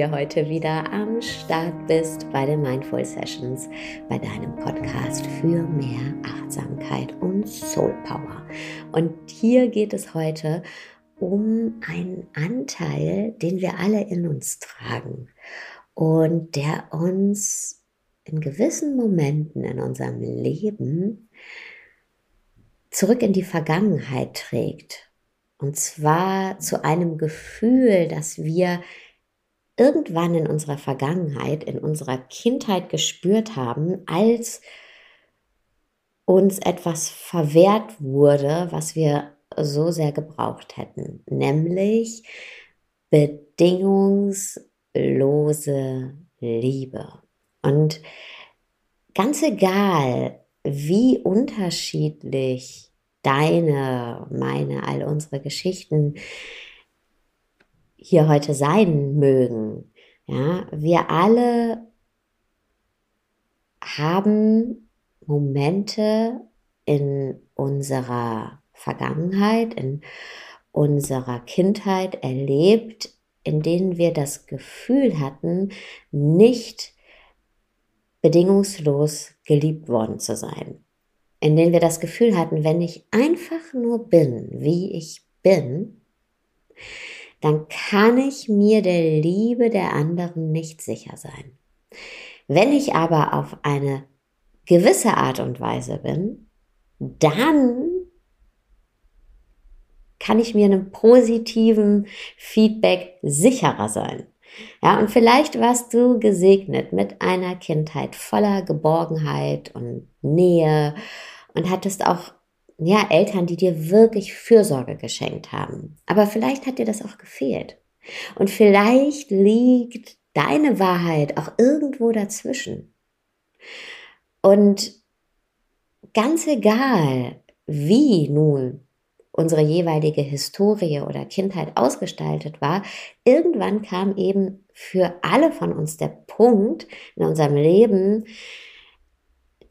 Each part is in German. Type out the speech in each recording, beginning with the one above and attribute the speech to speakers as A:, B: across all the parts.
A: hier heute wieder am Start bist bei den Mindful Sessions, bei deinem Podcast für mehr Achtsamkeit und Soul Power. Und hier geht es heute um einen Anteil, den wir alle in uns tragen und der uns in gewissen Momenten in unserem Leben zurück in die Vergangenheit trägt und zwar zu einem Gefühl, das wir irgendwann in unserer Vergangenheit, in unserer Kindheit gespürt haben, als uns etwas verwehrt wurde, was wir so sehr gebraucht hätten, nämlich bedingungslose Liebe. Und ganz egal, wie unterschiedlich deine, meine, all unsere Geschichten hier heute sein mögen. Ja, wir alle haben Momente in unserer Vergangenheit, in unserer Kindheit erlebt, in denen wir das Gefühl hatten, nicht bedingungslos geliebt worden zu sein in denen wir das Gefühl hatten, wenn ich einfach nur bin, wie ich bin, dann kann ich mir der Liebe der anderen nicht sicher sein. Wenn ich aber auf eine gewisse Art und Weise bin, dann kann ich mir einem positiven Feedback sicherer sein. Ja, und vielleicht warst du gesegnet mit einer Kindheit voller Geborgenheit und Nähe und hattest auch ja, Eltern, die dir wirklich Fürsorge geschenkt haben. Aber vielleicht hat dir das auch gefehlt. Und vielleicht liegt deine Wahrheit auch irgendwo dazwischen. Und ganz egal, wie nun unsere jeweilige Historie oder Kindheit ausgestaltet war, irgendwann kam eben für alle von uns der Punkt in unserem Leben,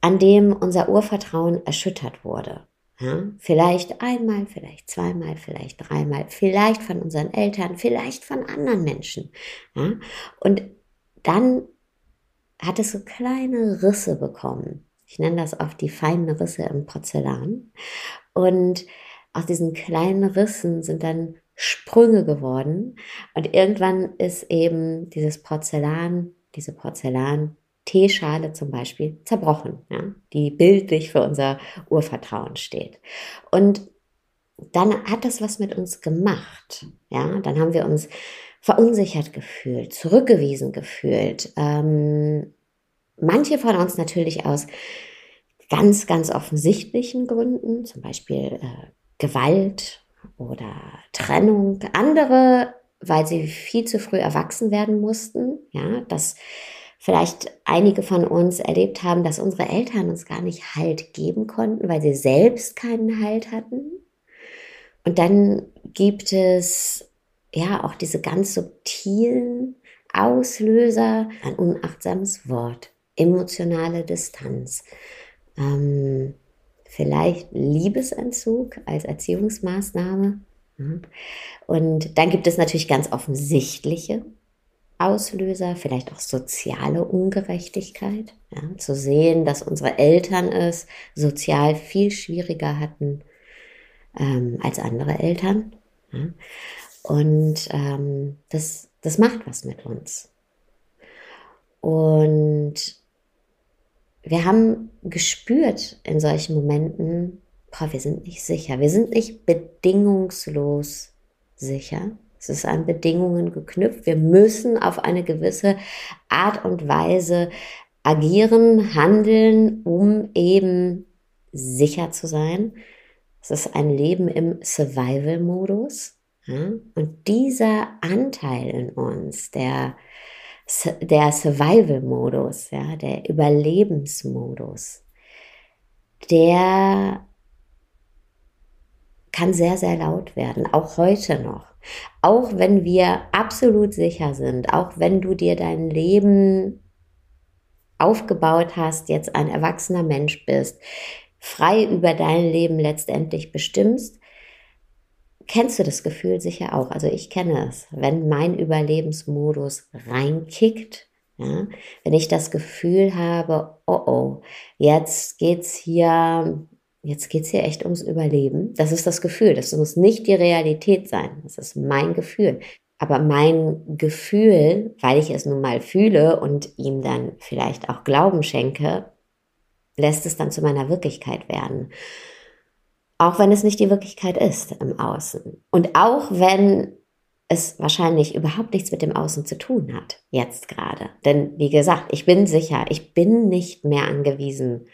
A: an dem unser Urvertrauen erschüttert wurde. Ja, vielleicht einmal, vielleicht zweimal, vielleicht dreimal, vielleicht von unseren Eltern, vielleicht von anderen Menschen. Ja, und dann hat es so kleine Risse bekommen. Ich nenne das oft die feinen Risse im Porzellan. Und aus diesen kleinen Rissen sind dann Sprünge geworden. Und irgendwann ist eben dieses Porzellan, diese Porzellan-Teeschale zum Beispiel zerbrochen, ja, die bildlich für unser Urvertrauen steht. Und dann hat das was mit uns gemacht. Ja, dann haben wir uns verunsichert gefühlt, zurückgewiesen gefühlt. Ähm, manche von uns natürlich aus ganz, ganz offensichtlichen Gründen, zum Beispiel äh, Gewalt oder Trennung. Andere, weil sie viel zu früh erwachsen werden mussten. Ja, dass vielleicht einige von uns erlebt haben, dass unsere Eltern uns gar nicht Halt geben konnten, weil sie selbst keinen Halt hatten. Und dann gibt es ja auch diese ganz subtilen Auslöser, ein unachtsames Wort, emotionale Distanz, ähm, vielleicht Liebesentzug als Erziehungsmaßnahme. Und dann gibt es natürlich ganz offensichtliche Auslöser, vielleicht auch soziale Ungerechtigkeit. Ja, zu sehen, dass unsere Eltern es sozial viel schwieriger hatten ähm, als andere Eltern. Ja. Und ähm, das, das macht was mit uns. Und wir haben gespürt in solchen Momenten, boah, wir sind nicht sicher. Wir sind nicht bedingungslos sicher. Es ist an Bedingungen geknüpft. Wir müssen auf eine gewisse Art und Weise agieren, handeln, um eben sicher zu sein. Es ist ein Leben im Survival-Modus. Ja? Und dieser Anteil in uns, der der Survival-Modus, ja, der Überlebensmodus, der kann sehr, sehr laut werden, auch heute noch. Auch wenn wir absolut sicher sind, auch wenn du dir dein Leben aufgebaut hast, jetzt ein erwachsener Mensch bist, frei über dein Leben letztendlich bestimmst, kennst du das Gefühl sicher auch. Also ich kenne es, wenn mein Überlebensmodus reinkickt, ja, wenn ich das Gefühl habe, oh oh, jetzt geht's hier, jetzt geht's hier echt ums Überleben. Das ist das Gefühl. Das muss nicht die Realität sein. Das ist mein Gefühl. Aber mein Gefühl, weil ich es nun mal fühle und ihm dann vielleicht auch Glauben schenke, lässt es dann zu meiner Wirklichkeit werden. Auch wenn es nicht die Wirklichkeit ist im Außen. Und auch wenn es wahrscheinlich überhaupt nichts mit dem Außen zu tun hat, jetzt gerade. Denn wie gesagt, ich bin sicher, ich bin nicht mehr angewiesen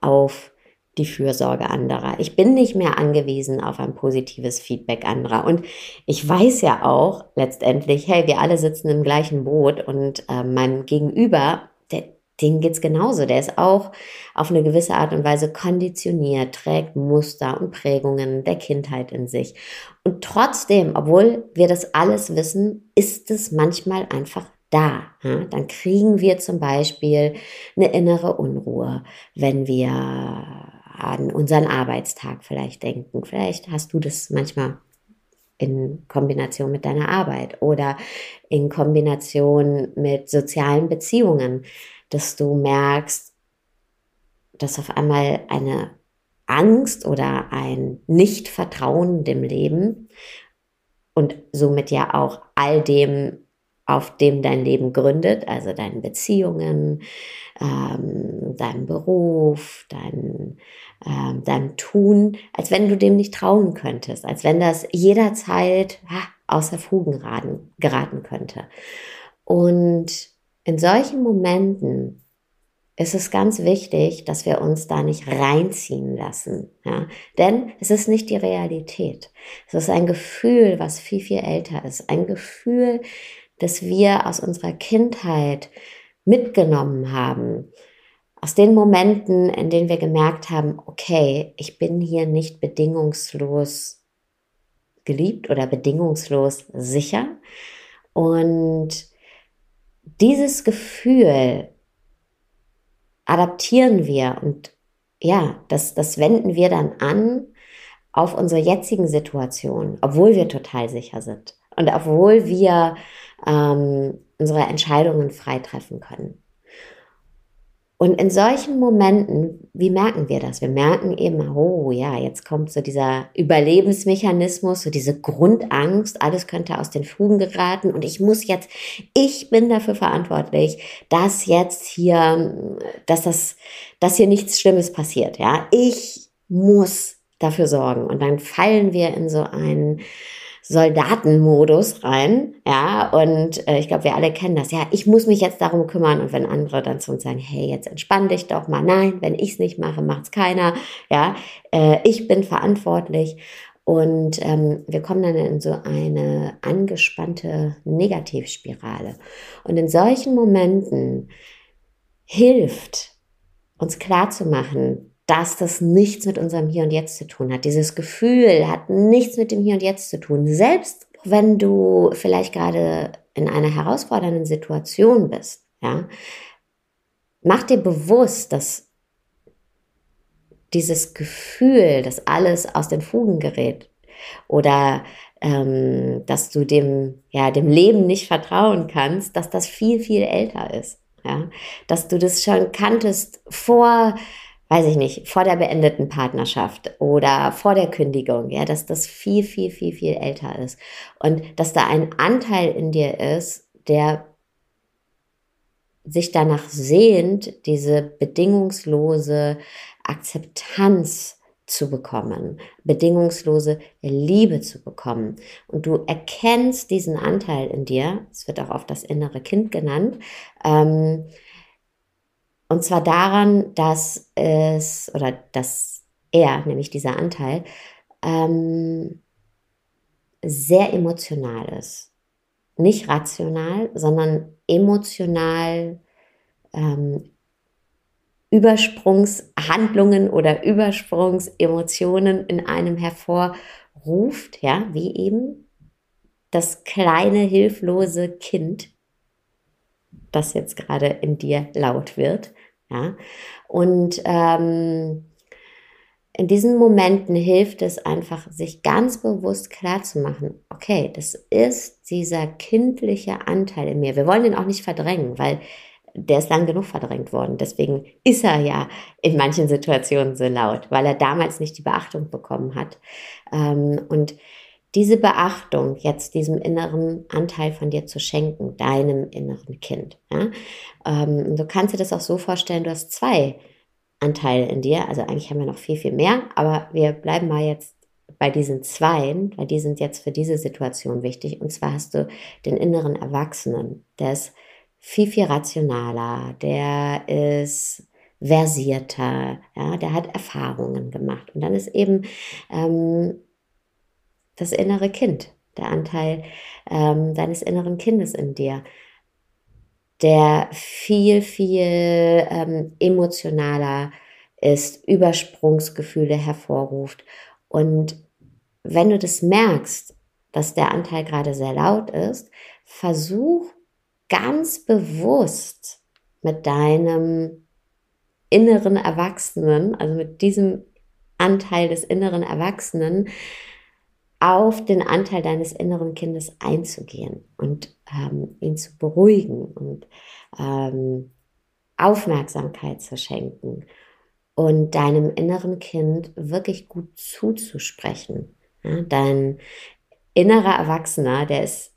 A: auf die Fürsorge anderer. Ich bin nicht mehr angewiesen auf ein positives Feedback anderer. Und ich weiß ja auch letztendlich, hey, wir alle sitzen im gleichen Boot und äh, meinem Gegenüber, der, dem geht's genauso. Der ist auch auf eine gewisse Art und Weise konditioniert, trägt Muster und Prägungen der Kindheit in sich. Und trotzdem, obwohl wir das alles wissen, ist es manchmal einfach da. Ja? Dann kriegen wir zum Beispiel eine innere Unruhe, wenn wir an unseren Arbeitstag vielleicht denken. Vielleicht hast du das manchmal in Kombination mit deiner Arbeit oder in Kombination mit sozialen Beziehungen, dass du merkst, dass auf einmal eine Angst oder ein Nichtvertrauen dem Leben und somit ja auch all dem, auf dem dein Leben gründet, also deinen Beziehungen, ähm, deinem Beruf, dein, ähm, deinem Tun, als wenn du dem nicht trauen könntest, als wenn das jederzeit ha, außer Fugen geraten, geraten könnte. Und in solchen Momenten ist es ganz wichtig, dass wir uns da nicht reinziehen lassen. Ja? Denn es ist nicht die Realität. Es ist ein Gefühl, was viel, viel älter ist. Ein Gefühl, das wir aus unserer Kindheit mitgenommen haben. Aus den Momenten, in denen wir gemerkt haben, okay, ich bin hier nicht bedingungslos geliebt oder bedingungslos sicher. Und dieses Gefühl adaptieren wir und ja, das, das wenden wir dann an auf unsere jetzigen Situationen, obwohl wir total sicher sind und obwohl wir ähm, unsere Entscheidungen frei treffen können. Und in solchen Momenten, wie merken wir das? Wir merken eben, oh ja, jetzt kommt so dieser Überlebensmechanismus, so diese Grundangst, alles könnte aus den Fugen geraten und ich muss jetzt, ich bin dafür verantwortlich, dass jetzt hier, dass das, dass hier nichts Schlimmes passiert, ja. Ich muss dafür sorgen. Und dann fallen wir in so einen Soldatenmodus rein, ja, und äh, ich glaube, wir alle kennen das, ja, ich muss mich jetzt darum kümmern und wenn andere dann zu uns sagen, hey, jetzt entspann dich doch mal, nein, wenn ich es nicht mache, macht's keiner, ja, äh, ich bin verantwortlich. Und ähm, wir kommen dann in so eine angespannte Negativspirale. Und in solchen Momenten hilft uns klarzumachen, dass das nichts mit unserem Hier und Jetzt zu tun hat. Dieses Gefühl hat nichts mit dem Hier und Jetzt zu tun. Selbst wenn du vielleicht gerade in einer herausfordernden Situation bist, ja, mach dir bewusst, dass dieses Gefühl, dass alles aus den Fugen gerät oder ähm, dass du dem, ja, dem Leben nicht vertrauen kannst, dass das viel, viel älter ist. Ja? Dass du das schon kanntest vor weiß ich nicht, vor der beendeten Partnerschaft oder vor der Kündigung, ja, dass das viel, viel, viel, viel älter ist. Und dass da ein Anteil in dir ist, der sich danach sehnt, diese bedingungslose Akzeptanz zu bekommen, bedingungslose Liebe zu bekommen. Und du erkennst diesen Anteil in dir, es wird auch oft das innere Kind genannt, ähm, und zwar daran, dass es, oder dass er, nämlich dieser Anteil, ähm, sehr emotional ist. Nicht rational, sondern emotional ähm, Übersprungshandlungen oder Übersprungsemotionen in einem hervorruft, ja, wie eben das kleine, hilflose Kind, das jetzt gerade in dir laut wird. Ja? Und ähm, in diesen Momenten hilft es einfach, sich ganz bewusst klar zu machen, okay, das ist dieser kindliche Anteil in mir. Wir wollen den auch nicht verdrängen, weil der ist lang genug verdrängt worden. Deswegen ist er ja in manchen Situationen so laut, weil er damals nicht die Beachtung bekommen hat. Ähm, und diese Beachtung jetzt diesem inneren Anteil von dir zu schenken, deinem inneren Kind. Ja? Ähm, du kannst dir das auch so vorstellen, du hast zwei Anteile in dir. Also eigentlich haben wir noch viel, viel mehr, aber wir bleiben mal jetzt bei diesen zweien, weil die sind jetzt für diese Situation wichtig. Und zwar hast du den inneren Erwachsenen, der ist viel, viel rationaler, der ist versierter, ja, der hat Erfahrungen gemacht. Und dann ist eben ähm, das innere Kind, der Anteil ähm, deines inneren Kindes in dir, der viel, viel ähm, emotionaler ist, Übersprungsgefühle hervorruft. Und wenn du das merkst, dass der Anteil gerade sehr laut ist, versuch ganz bewusst mit deinem inneren Erwachsenen, also mit diesem Anteil des inneren Erwachsenen, auf den Anteil deines inneren Kindes einzugehen und ähm, ihn zu beruhigen und ähm, Aufmerksamkeit zu schenken und deinem inneren Kind wirklich gut zuzusprechen. Ja, dein innerer Erwachsener, der ist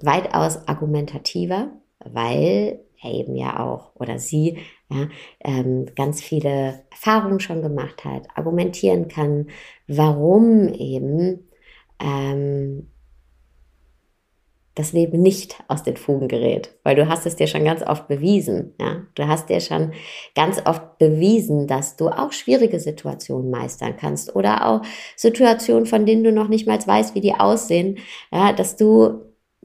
A: weitaus argumentativer, weil er eben ja auch oder sie ja, ähm, ganz viele Erfahrungen schon gemacht hat, argumentieren kann, warum eben ähm, das Leben nicht aus den Fugen gerät, weil du hast es dir schon ganz oft bewiesen, ja. Du hast dir schon ganz oft bewiesen, dass du auch schwierige Situationen meistern kannst oder auch Situationen, von denen du noch nicht mal weißt, wie die aussehen, ja, dass du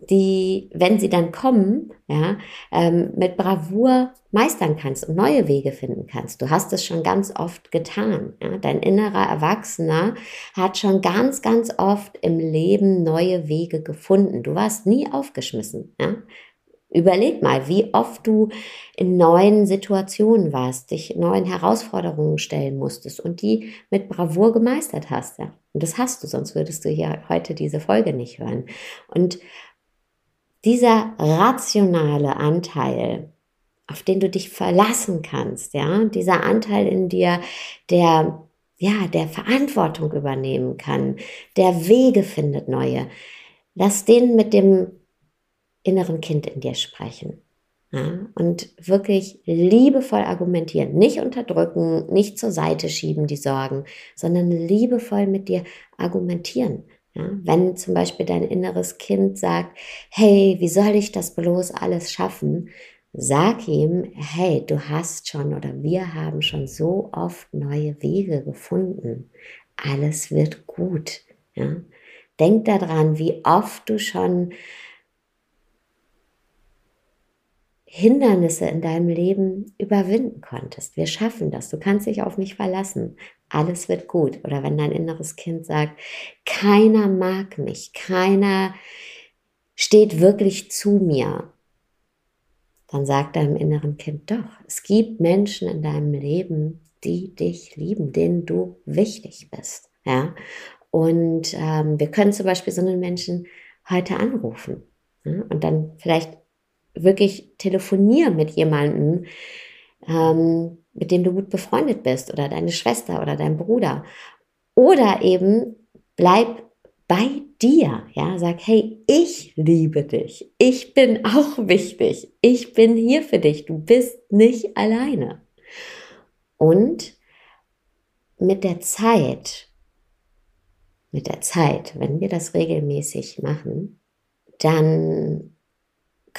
A: die, wenn sie dann kommen, ja, ähm, mit Bravour meistern kannst und neue Wege finden kannst. Du hast es schon ganz oft getan. Ja? Dein innerer Erwachsener hat schon ganz, ganz oft im Leben neue Wege gefunden. Du warst nie aufgeschmissen. Ja? Überleg mal, wie oft du in neuen Situationen warst, dich neuen Herausforderungen stellen musstest und die mit Bravour gemeistert hast. Ja? Und das hast du, sonst würdest du hier heute diese Folge nicht hören. Und dieser rationale Anteil, auf den du dich verlassen kannst, ja, dieser Anteil in dir, der ja, der Verantwortung übernehmen kann, der Wege findet neue. Lass den mit dem inneren Kind in dir sprechen. Ja, und wirklich liebevoll argumentieren, nicht unterdrücken, nicht zur Seite schieben die Sorgen, sondern liebevoll mit dir argumentieren. Ja, wenn zum Beispiel dein inneres Kind sagt, hey, wie soll ich das bloß alles schaffen? Sag ihm, hey, du hast schon oder wir haben schon so oft neue Wege gefunden. Alles wird gut. Ja? Denk daran, wie oft du schon Hindernisse in deinem Leben überwinden konntest. Wir schaffen das. Du kannst dich auf mich verlassen. Alles wird gut. Oder wenn dein inneres Kind sagt, keiner mag mich, keiner steht wirklich zu mir, dann sagt deinem inneren Kind doch, es gibt Menschen in deinem Leben, die dich lieben, denen du wichtig bist. Ja? Und ähm, wir können zum Beispiel so einen Menschen heute anrufen ja? und dann vielleicht wirklich telefonieren mit jemandem, ähm, mit dem du gut befreundet bist oder deine Schwester oder dein Bruder. Oder eben bleib bei dir, ja, sag, hey, ich liebe dich. Ich bin auch wichtig. Ich bin hier für dich. Du bist nicht alleine. Und mit der Zeit, mit der Zeit, wenn wir das regelmäßig machen, dann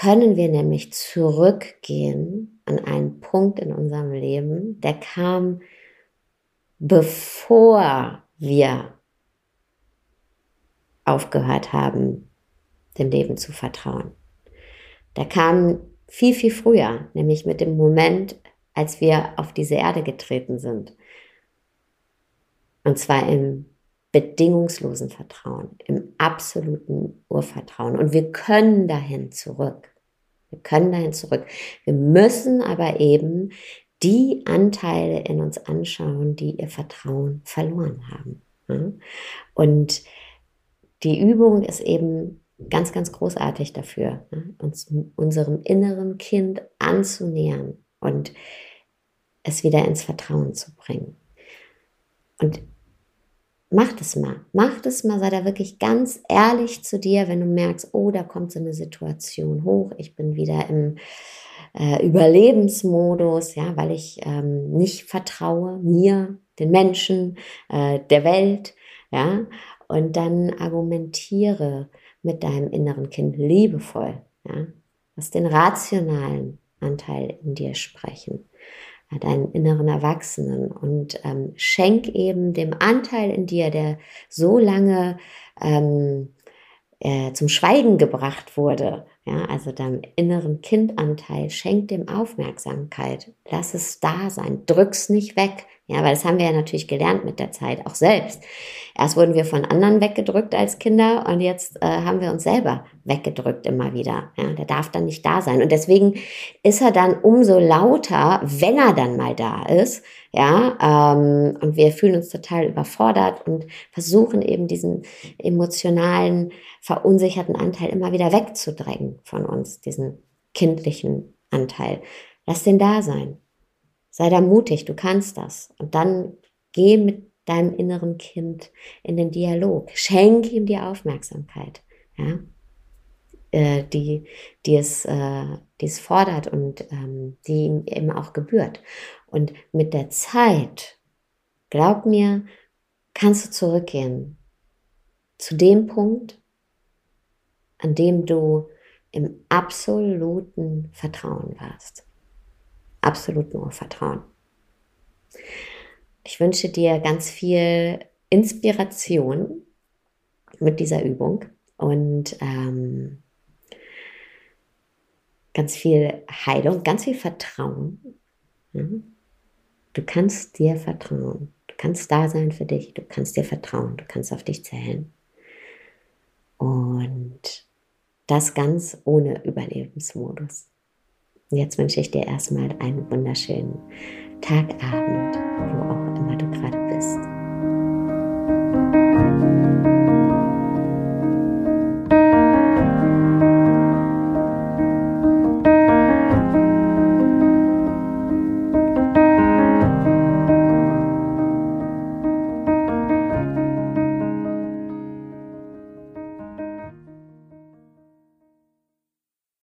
A: können wir nämlich zurückgehen an einen Punkt in unserem Leben, der kam, bevor wir aufgehört haben, dem Leben zu vertrauen. Der kam viel, viel früher, nämlich mit dem Moment, als wir auf diese Erde getreten sind. Und zwar im bedingungslosen Vertrauen, im absoluten Urvertrauen. Und wir können dahin zurück. Wir können dahin zurück. Wir müssen aber eben die Anteile in uns anschauen, die ihr Vertrauen verloren haben. Und die Übung ist eben ganz, ganz großartig dafür, uns unserem inneren Kind anzunähern und es wieder ins Vertrauen zu bringen. Und mach das mal. Mach das mal, sei da wirklich ganz ehrlich zu dir, wenn du merkst, oh, da kommt so eine Situation hoch, ich bin wieder im äh, Überlebensmodus, ja, weil ich ähm, nicht vertraue mir, den Menschen, äh, der Welt, ja, und dann argumentiere mit deinem inneren Kind liebevoll, ja, lass den rationalen Anteil in dir sprechen, deinen inneren Erwachsenen und ähm, schenk eben dem Anteil in dir, der so lange ähm, äh, zum Schweigen gebracht wurde, ja, also deinem inneren Kindanteil, schenk dem Aufmerksamkeit. Lass es da sein. Drück's nicht weg. Ja, weil das haben wir ja natürlich gelernt mit der Zeit, auch selbst. Erst wurden wir von anderen weggedrückt als Kinder und jetzt äh, haben wir uns selber weggedrückt immer wieder. Ja, der darf dann nicht da sein. Und deswegen ist er dann umso lauter, wenn er dann mal da ist. Ja, ähm, und wir fühlen uns total überfordert und versuchen eben diesen emotionalen, verunsicherten Anteil immer wieder wegzudrängen von uns, diesen kindlichen Anteil. Lass den da sein. Sei da mutig, du kannst das. Und dann geh mit deinem inneren Kind in den Dialog. Schenk ihm die Aufmerksamkeit, ja, äh, die, die, es, äh, die es fordert und ähm, die ihm eben auch gebührt. Und mit der Zeit, glaub mir, kannst du zurückgehen zu dem Punkt, an dem du im absoluten Vertrauen warst absolut nur Vertrauen. Ich wünsche dir ganz viel Inspiration mit dieser Übung und ähm, ganz viel Heilung, ganz viel Vertrauen. Du kannst dir vertrauen. Du kannst da sein für dich. Du kannst dir vertrauen. Du kannst auf dich zählen. Und das ganz ohne Überlebensmodus. Jetzt wünsche ich dir erstmal einen wunderschönen Tagabend, wo auch immer du gerade bist.